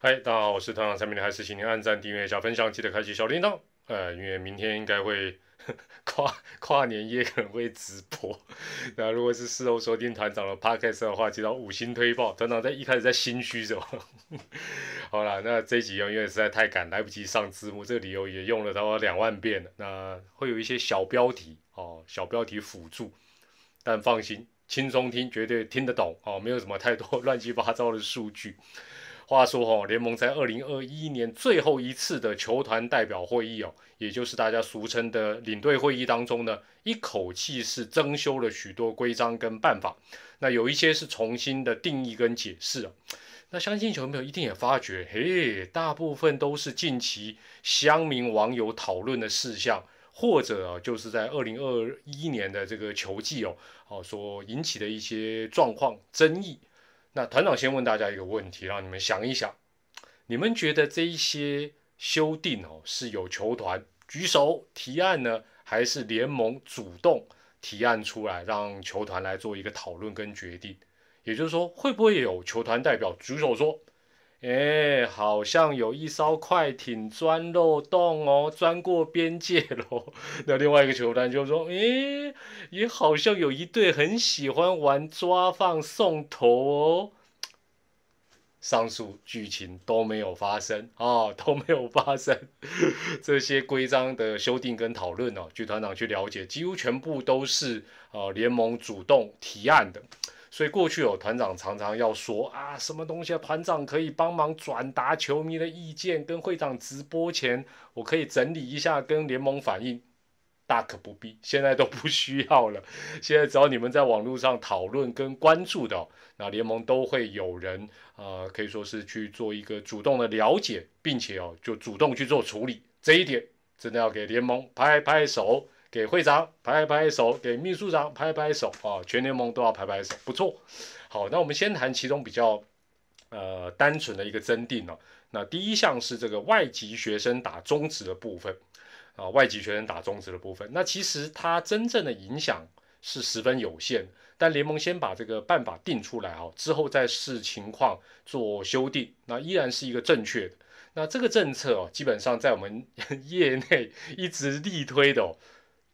嗨，大家好，我是团长陈明，还是请您按赞、订阅、加分享，记得开启小铃铛。呃，因为明天应该会 跨跨年夜，可能会直播。那如果是事后收听团长的 podcast 的话，记得五星推爆。团长在一开始在心虚着。好了，那这一集因为实在太赶，来不及上字幕，这个理由也用了差不多两万遍了。那会有一些小标题哦，小标题辅助，但放心，轻松听，绝对听得懂哦，没有什么太多乱七八糟的数据。话说哦，联盟在二零二一年最后一次的球团代表会议哦，也就是大家俗称的领队会议当中呢，一口气是增修了许多规章跟办法。那有一些是重新的定义跟解释啊。那相信球迷朋友一定也发觉，嘿，大部分都是近期乡民网友讨论的事项，或者就是在二零二一年的这个球季哦，哦所引起的一些状况争议。那团长先问大家一个问题，让你们想一想，你们觉得这一些修订哦，是有球团举手提案呢，还是联盟主动提案出来，让球团来做一个讨论跟决定？也就是说，会不会有球团代表举手说？哎，好像有一艘快艇钻漏洞哦，钻过边界喽。那另外一个球团就说，哎，也好像有一队很喜欢玩抓放送头哦。上述剧情都没有发生啊，都没有发生。这些规章的修订跟讨论哦，据团长去了解，几乎全部都是呃联盟主动提案的。所以过去有团长常常要说啊，什么东西啊，团长可以帮忙转达球迷的意见，跟会长直播前，我可以整理一下，跟联盟反映，大可不必，现在都不需要了。现在只要你们在网络上讨论跟关注的，那联盟都会有人呃，可以说是去做一个主动的了解，并且哦，就主动去做处理。这一点真的要给联盟拍拍手。给会长拍拍手，给秘书长拍拍手啊！全联盟都要拍拍手，不错。好，那我们先谈其中比较呃单纯的一个增定哦。那第一项是这个外籍学生打中职的部分啊，外籍学生打中职的部分。那其实它真正的影响是十分有限，但联盟先把这个办法定出来啊，之后再视情况做修订，那依然是一个正确的。那这个政策哦，基本上在我们 业内一直力推的。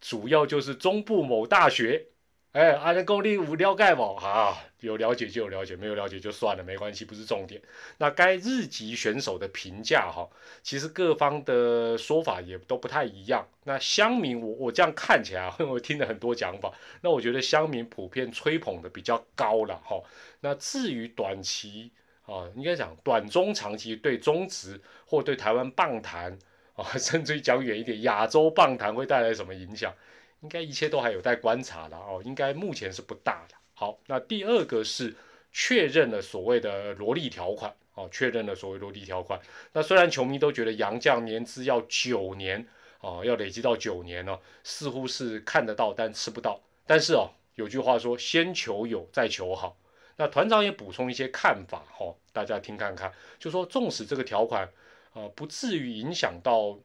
主要就是中部某大学，哎，阿联公立无了解不？哈，有了解就有了解，没有了解就算了，没关系，不是重点。那该日籍选手的评价，哈，其实各方的说法也都不太一样。那乡民，我我这样看起来，我听了很多讲法，那我觉得乡民普遍吹捧的比较高了，哈。那至于短期啊，应该讲短中长期对中职或对台湾棒坛。啊，甚至于讲远一点，亚洲棒坛会带来什么影响？应该一切都还有待观察的哦。应该目前是不大的。好，那第二个是确认了所谓的萝莉条款哦，确认了所谓萝莉条款。那虽然球迷都觉得杨绛年资要九年哦，要累积到九年呢，似乎是看得到但吃不到。但是哦，有句话说，先求有，再求好。那团长也补充一些看法哈，大家听看看，就说纵使这个条款。呃，不至于影响到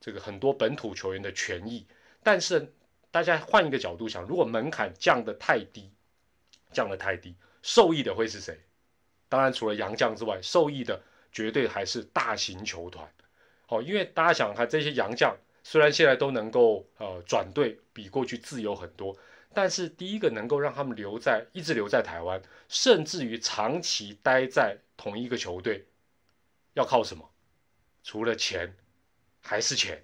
这个很多本土球员的权益，但是大家换一个角度想，如果门槛降得太低，降得太低，受益的会是谁？当然除了洋将之外，受益的绝对还是大型球团。哦，因为大家想看这些洋将，虽然现在都能够呃转队，比过去自由很多，但是第一个能够让他们留在，一直留在台湾，甚至于长期待在同一个球队，要靠什么？除了钱，还是钱，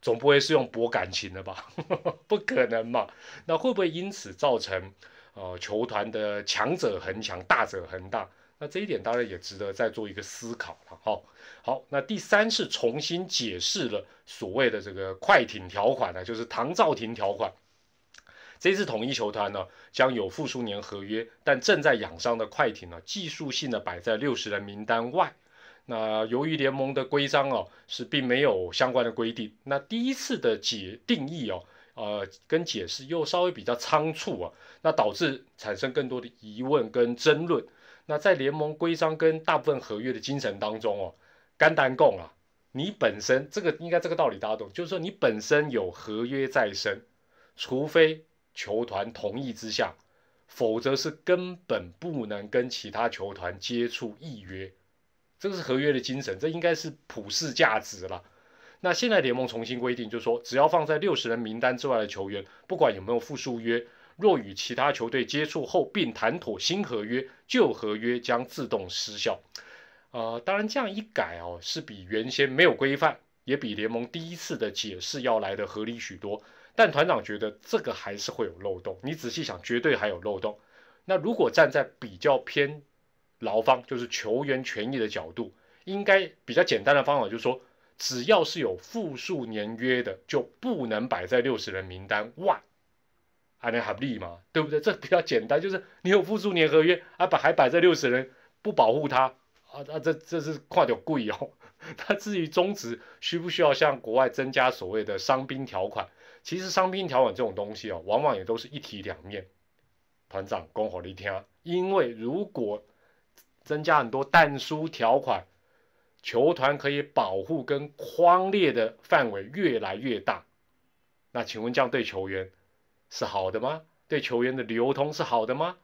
总不会是用博感情的吧？不可能嘛？那会不会因此造成呃球团的强者恒强，大者恒大？那这一点当然也值得再做一个思考了。好，好，那第三是重新解释了所谓的这个快艇条款呢，就是唐兆廷条款。这次统一球团呢将有复数年合约，但正在养伤的快艇呢，技术性的摆在六十人名单外。那由于联盟的规章哦是并没有相关的规定，那第一次的解定义哦，呃跟解释又稍微比较仓促啊，那导致产生更多的疑问跟争论。那在联盟规章跟大部分合约的精神当中哦，干单供啊，你本身这个应该这个道理大家懂，就是说你本身有合约在身，除非球团同意之下，否则是根本不能跟其他球团接触预约。这个是合约的精神，这应该是普世价值了。那现在联盟重新规定，就是说，只要放在六十人名单之外的球员，不管有没有复数约，若与其他球队接触后并谈妥新合约，旧合约将自动失效。呃，当然这样一改哦，是比原先没有规范，也比联盟第一次的解释要来的合理许多。但团长觉得这个还是会有漏洞。你仔细想，绝对还有漏洞。那如果站在比较偏劳方，就是球员权益的角度，应该比较简单的方法就是说。只要是有复数年约的，就不能摆在六十人名单外，还能合理吗？对不对？这比较简单，就是你有复数年合约，啊，把还摆在六十人，不保护他，啊啊，这这是跨点贵哦。那至于中止需不需要向国外增加所谓的伤兵条款？其实伤兵条款这种东西哦，往往也都是一体两面。团长恭候你听，因为如果增加很多弹书条款。球团可以保护跟框列的范围越来越大，那请问这样对球员是好的吗？对球员的流通是好的吗？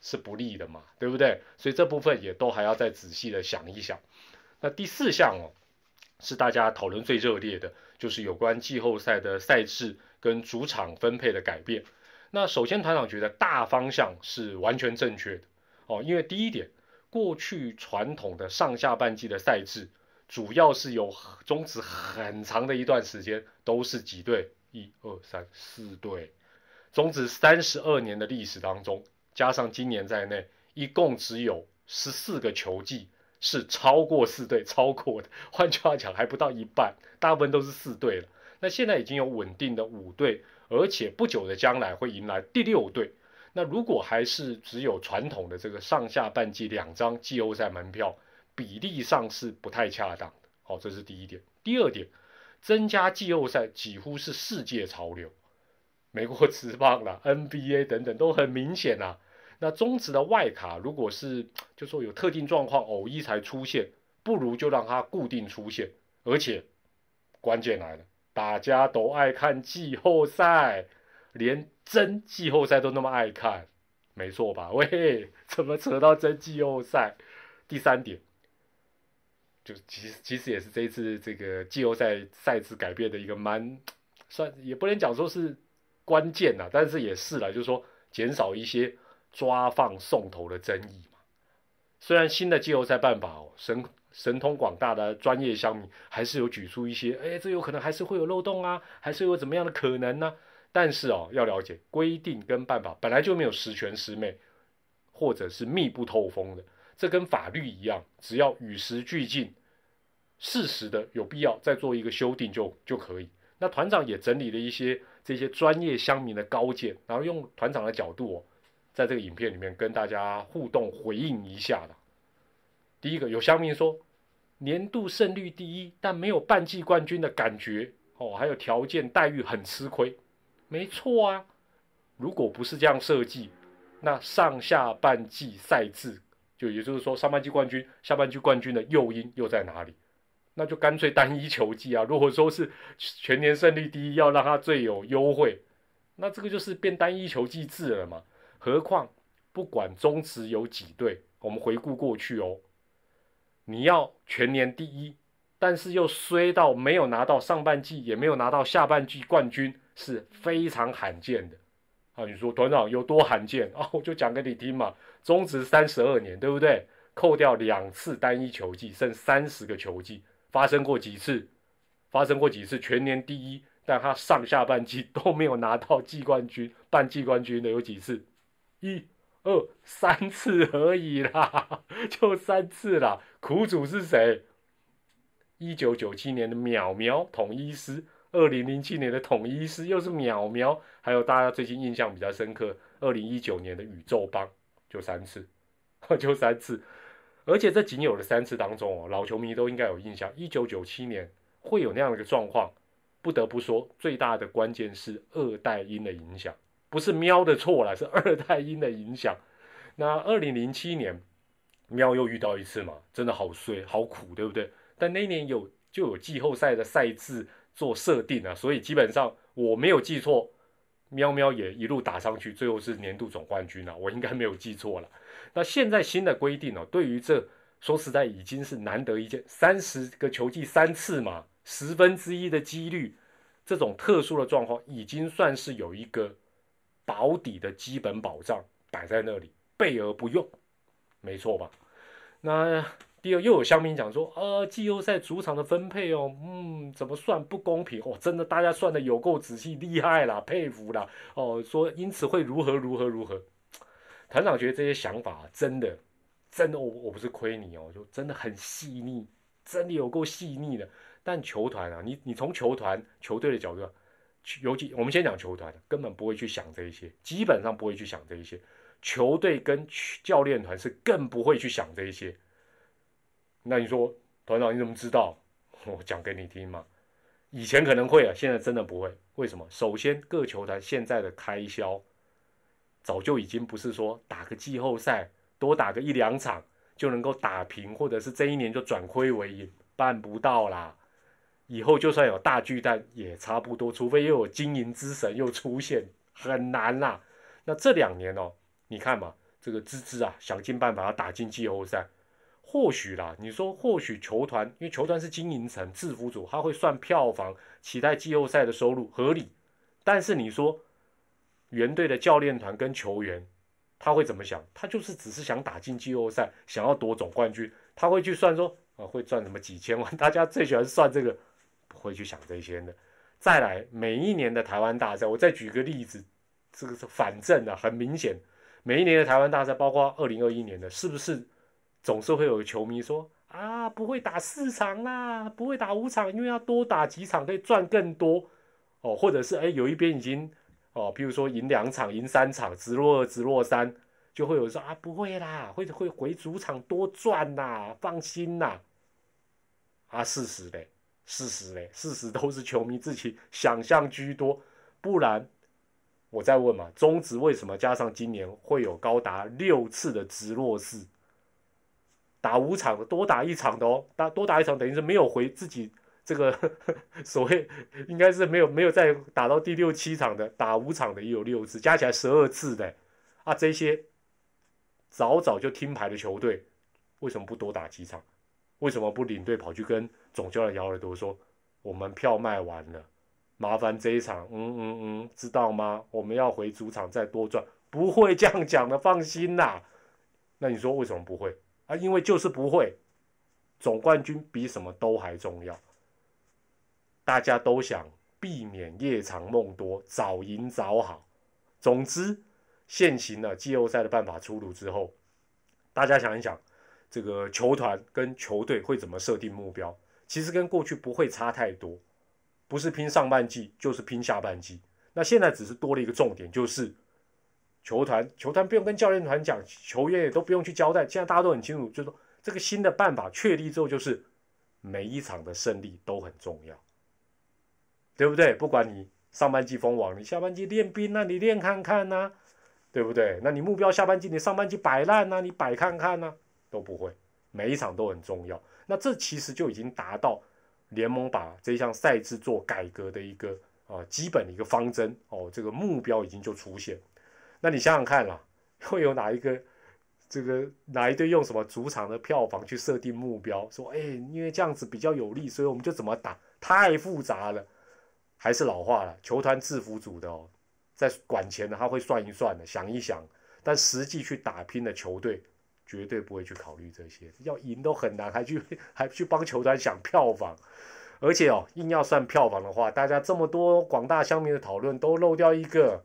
是不利的嘛，对不对？所以这部分也都还要再仔细的想一想。那第四项哦，是大家讨论最热烈的，就是有关季后赛的赛制跟主场分配的改变。那首先团长觉得大方向是完全正确的哦，因为第一点。过去传统的上下半季的赛制，主要是有终止很长的一段时间，都是几队，一二三四队，终止三十二年的历史当中，加上今年在内，一共只有十四个球季是超过四队超过的。换句话讲，还不到一半，大部分都是四队了。那现在已经有稳定的五队，而且不久的将来会迎来第六队。那如果还是只有传统的这个上下半季两张季后赛门票，比例上是不太恰当的。好，这是第一点。第二点，增加季后赛几乎是世界潮流，美国 职棒啦、NBA 等等都很明显啊。那中职的外卡，如果是就说有特定状况偶一才出现，不如就让它固定出现。而且关键来了，大家都爱看季后赛。连真季后赛都那么爱看，没错吧？喂，怎么扯到真季后赛？第三点，就其实其实也是这一次这个季后赛赛制改变的一个蛮 算，也不能讲说是关键呐，但是也是了，就是说减少一些抓放送头的争议嘛。虽然新的季后赛办法哦，神神通广大的专业乡民还是有举出一些，哎，这有可能还是会有漏洞啊，还是有怎么样的可能呢？但是哦，要了解规定跟办法本来就没有十全十美，或者是密不透风的。这跟法律一样，只要与时俱进，适时的有必要再做一个修订就就可以。那团长也整理了一些这些专业乡民的高见，然后用团长的角度哦，在这个影片里面跟大家互动回应一下的。第一个有乡民说，年度胜率第一，但没有半季冠军的感觉哦，还有条件待遇很吃亏。没错啊，如果不是这样设计，那上下半季赛制，就也就是说上半季冠军、下半季冠军的诱因又在哪里？那就干脆单一球季啊。如果说是全年胜率第一，要让他最有优惠，那这个就是变单一球季制了嘛。何况不管中职有几队，我们回顾过去哦，你要全年第一，但是又衰到没有拿到上半季，也没有拿到下半季冠军。是非常罕见的啊！你说团长有多罕见啊？我就讲给你听嘛。中职三十二年，对不对？扣掉两次单一球季，剩三十个球季，发生过几次？发生过几次全年第一，但他上下半季都没有拿到季冠军、半季冠军的有几次？一、二、三次而已啦，就三次啦。苦主是谁？一九九七年的淼淼统一师。二零零七年的统一师又是淼淼，还有大家最近印象比较深刻，二零一九年的宇宙帮就三次，就三次，而且这仅有的三次当中哦，老球迷都应该有印象，一九九七年会有那样的一个状况，不得不说最大的关键是二代音的影响，不是喵的错了，是二代音的影响。那二零零七年喵又遇到一次嘛，真的好衰好苦，对不对？但那年有就有季后赛的赛制。做设定啊，所以基本上我没有记错，喵喵也一路打上去，最后是年度总冠军啊，我应该没有记错了。那现在新的规定哦，对于这说实在已经是难得一见，三十个球季三次嘛，十分之一的几率，这种特殊的状况已经算是有一个保底的基本保障摆在那里，备而不用，没错吧？那。第二，又有乡民讲说，呃，季后赛主场的分配哦，嗯，怎么算不公平哦？真的，大家算的有够仔细，厉害啦，佩服啦，哦，说因此会如何如何如何。团长觉得这些想法真的，真的，我我不是亏你哦，就真的很细腻，真的有够细腻的。但球团啊，你你从球团球队的角度，尤其我们先讲球团，根本不会去想这一些，基本上不会去想这一些。球队跟教练团是更不会去想这一些。那你说团长你怎么知道？我讲给你听嘛。以前可能会啊，现在真的不会。为什么？首先各球团现在的开销，早就已经不是说打个季后赛多打个一两场就能够打平，或者是这一年就转亏为盈，办不到啦。以后就算有大巨蛋也差不多，除非又有经营之神又出现，很难啦。那这两年哦，你看嘛，这个芝芝啊，想尽办法要打进季后赛。或许啦，你说或许球团，因为球团是经营层、制服组，他会算票房，期待季后赛的收入合理。但是你说原队的教练团跟球员，他会怎么想？他就是只是想打进季后赛，想要夺总冠军，他会去算说啊，会赚什么几千万？大家最喜欢算这个，不会去想这些的。再来，每一年的台湾大赛，我再举个例子，这个是反正啊，很明显，每一年的台湾大赛，包括二零二一年的，是不是？总是会有球迷说啊，不会打四场啦，不会打五场，因为要多打几场可以赚更多哦。或者是哎，有一边已经哦，比如说赢两场、赢三场，直落二、直落三，就会有人说啊，不会啦，会会回主场多赚呐，放心呐。啊，事实嘞，事实嘞，事实都是球迷自己想象居多。不然我再问嘛，中职为什么加上今年会有高达六次的直落四？打五场的，多打一场的哦，打多打一场等于是没有回自己这个 所谓应该是没有没有再打到第六七场的，打五场的也有六次，加起来十二次的啊，这些早早就听牌的球队为什么不多打几场？为什么不领队跑去跟总教练摇耳朵说，我们票卖完了，麻烦这一场，嗯嗯嗯，知道吗？我们要回主场再多赚，不会这样讲的，放心啦。那你说为什么不会？啊，因为就是不会，总冠军比什么都还重要。大家都想避免夜长梦多，早赢早好。总之，现行的季后赛的办法出炉之后，大家想一想，这个球团跟球队会怎么设定目标？其实跟过去不会差太多，不是拼上半季就是拼下半季。那现在只是多了一个重点，就是。球团球团不用跟教练团讲，球员也都不用去交代。现在大家都很清楚，就是说这个新的办法确立之后，就是每一场的胜利都很重要，对不对？不管你上半季封王，你下半季练兵啊，你练看看呐，对不对？那你目标下半季，你上半季摆烂呐，你摆看看呐，都不会，每一场都很重要。那这其实就已经达到联盟把这项赛制做改革的一个啊基本的一个方针哦，这个目标已经就出现。那你想想看啦，会有哪一个这个哪一队用什么主场的票房去设定目标？说哎，因为这样子比较有利，所以我们就怎么打？太复杂了，还是老话了，球团制服组的哦，在管钱的他会算一算的，想一想，但实际去打拼的球队绝对不会去考虑这些，要赢都很难，还去还去帮球团想票房，而且哦，硬要算票房的话，大家这么多广大乡民的讨论都漏掉一个。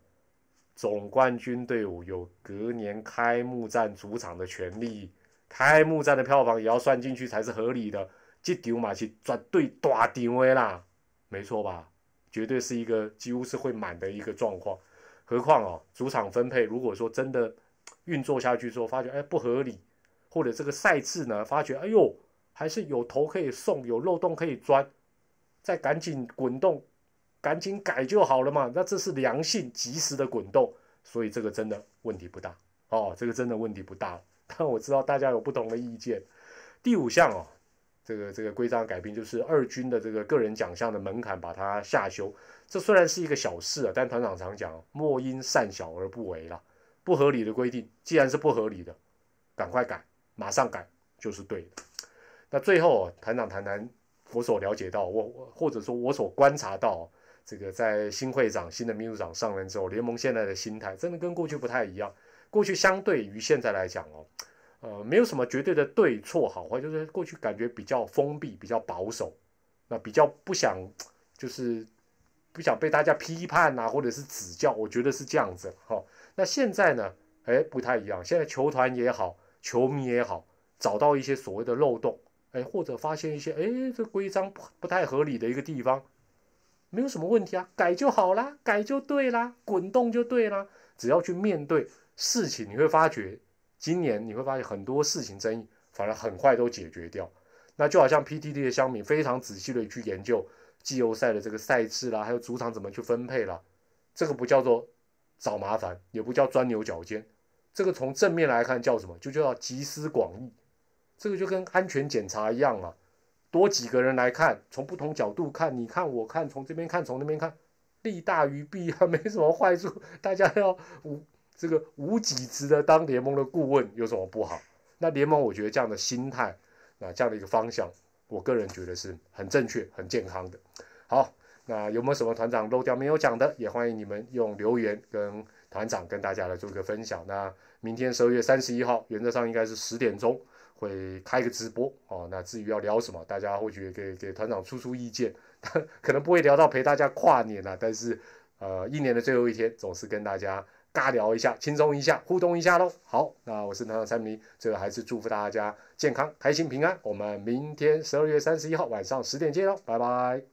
总冠军队伍有隔年开幕战主场的权利，开幕战的票房也要算进去才是合理的。这场嘛是绝对大场的啦，没错吧？绝对是一个几乎是会满的一个状况。何况哦，主场分配如果说真的运作下去之后，发觉哎不合理，或者这个赛制呢，发觉哎呦还是有头可以送，有漏洞可以钻，再赶紧滚动。赶紧改就好了嘛，那这是良性及时的滚动，所以这个真的问题不大哦，这个真的问题不大。但我知道大家有不同的意见。第五项哦，这个这个规章改变就是二军的这个个人奖项的门槛把它下修，这虽然是一个小事啊，但团长常讲莫因善小而不为啦，不合理的规定既然是不合理的，赶快改，马上改，就是对的。那最后团长谈谈我所了解到，我或者说我所观察到，这个在新会长、新的秘书长上任之后，联盟现在的心态真的跟过去不太一样。过去相对于现在来讲哦，呃，没有什么绝对的对错好坏，就是过去感觉比较封闭、比较保守，那比较不想就是不想被大家批判啊，或者是指教，我觉得是这样子哈。那现在呢，哎，不太一样，现在球团也好，球迷也好，找到一些所谓的漏洞。哎，或者发现一些哎，这规章不不太合理的一个地方，没有什么问题啊，改就好啦，改就对啦，滚动就对啦。只要去面对事情，你会发觉，今年你会发现很多事情争议，反而很快都解决掉。那就好像 PTT 的乡民非常仔细的去研究季后赛的这个赛制啦，还有主场怎么去分配啦，这个不叫做找麻烦，也不叫钻牛角尖，这个从正面来看叫什么？就叫集思广益。这个就跟安全检查一样啊，多几个人来看，从不同角度看，你看我看，从这边看，从那边看，利大于弊啊，没什么坏处。大家要无这个无己值的当联盟的顾问有什么不好？那联盟我觉得这样的心态，那这样的一个方向，我个人觉得是很正确、很健康的。好，那有没有什么团长漏掉没有讲的，也欢迎你们用留言跟团长跟大家来做一个分享。那明天十二月三十一号，原则上应该是十点钟。会开个直播哦，那至于要聊什么，大家或许给给团长出出意见，可能不会聊到陪大家跨年了，但是呃，一年的最后一天，总是跟大家尬聊一下，轻松一下，互动一下喽。好，那我是团长三明，最后还是祝福大家健康、开心、平安。我们明天十二月三十一号晚上十点见喽，拜拜。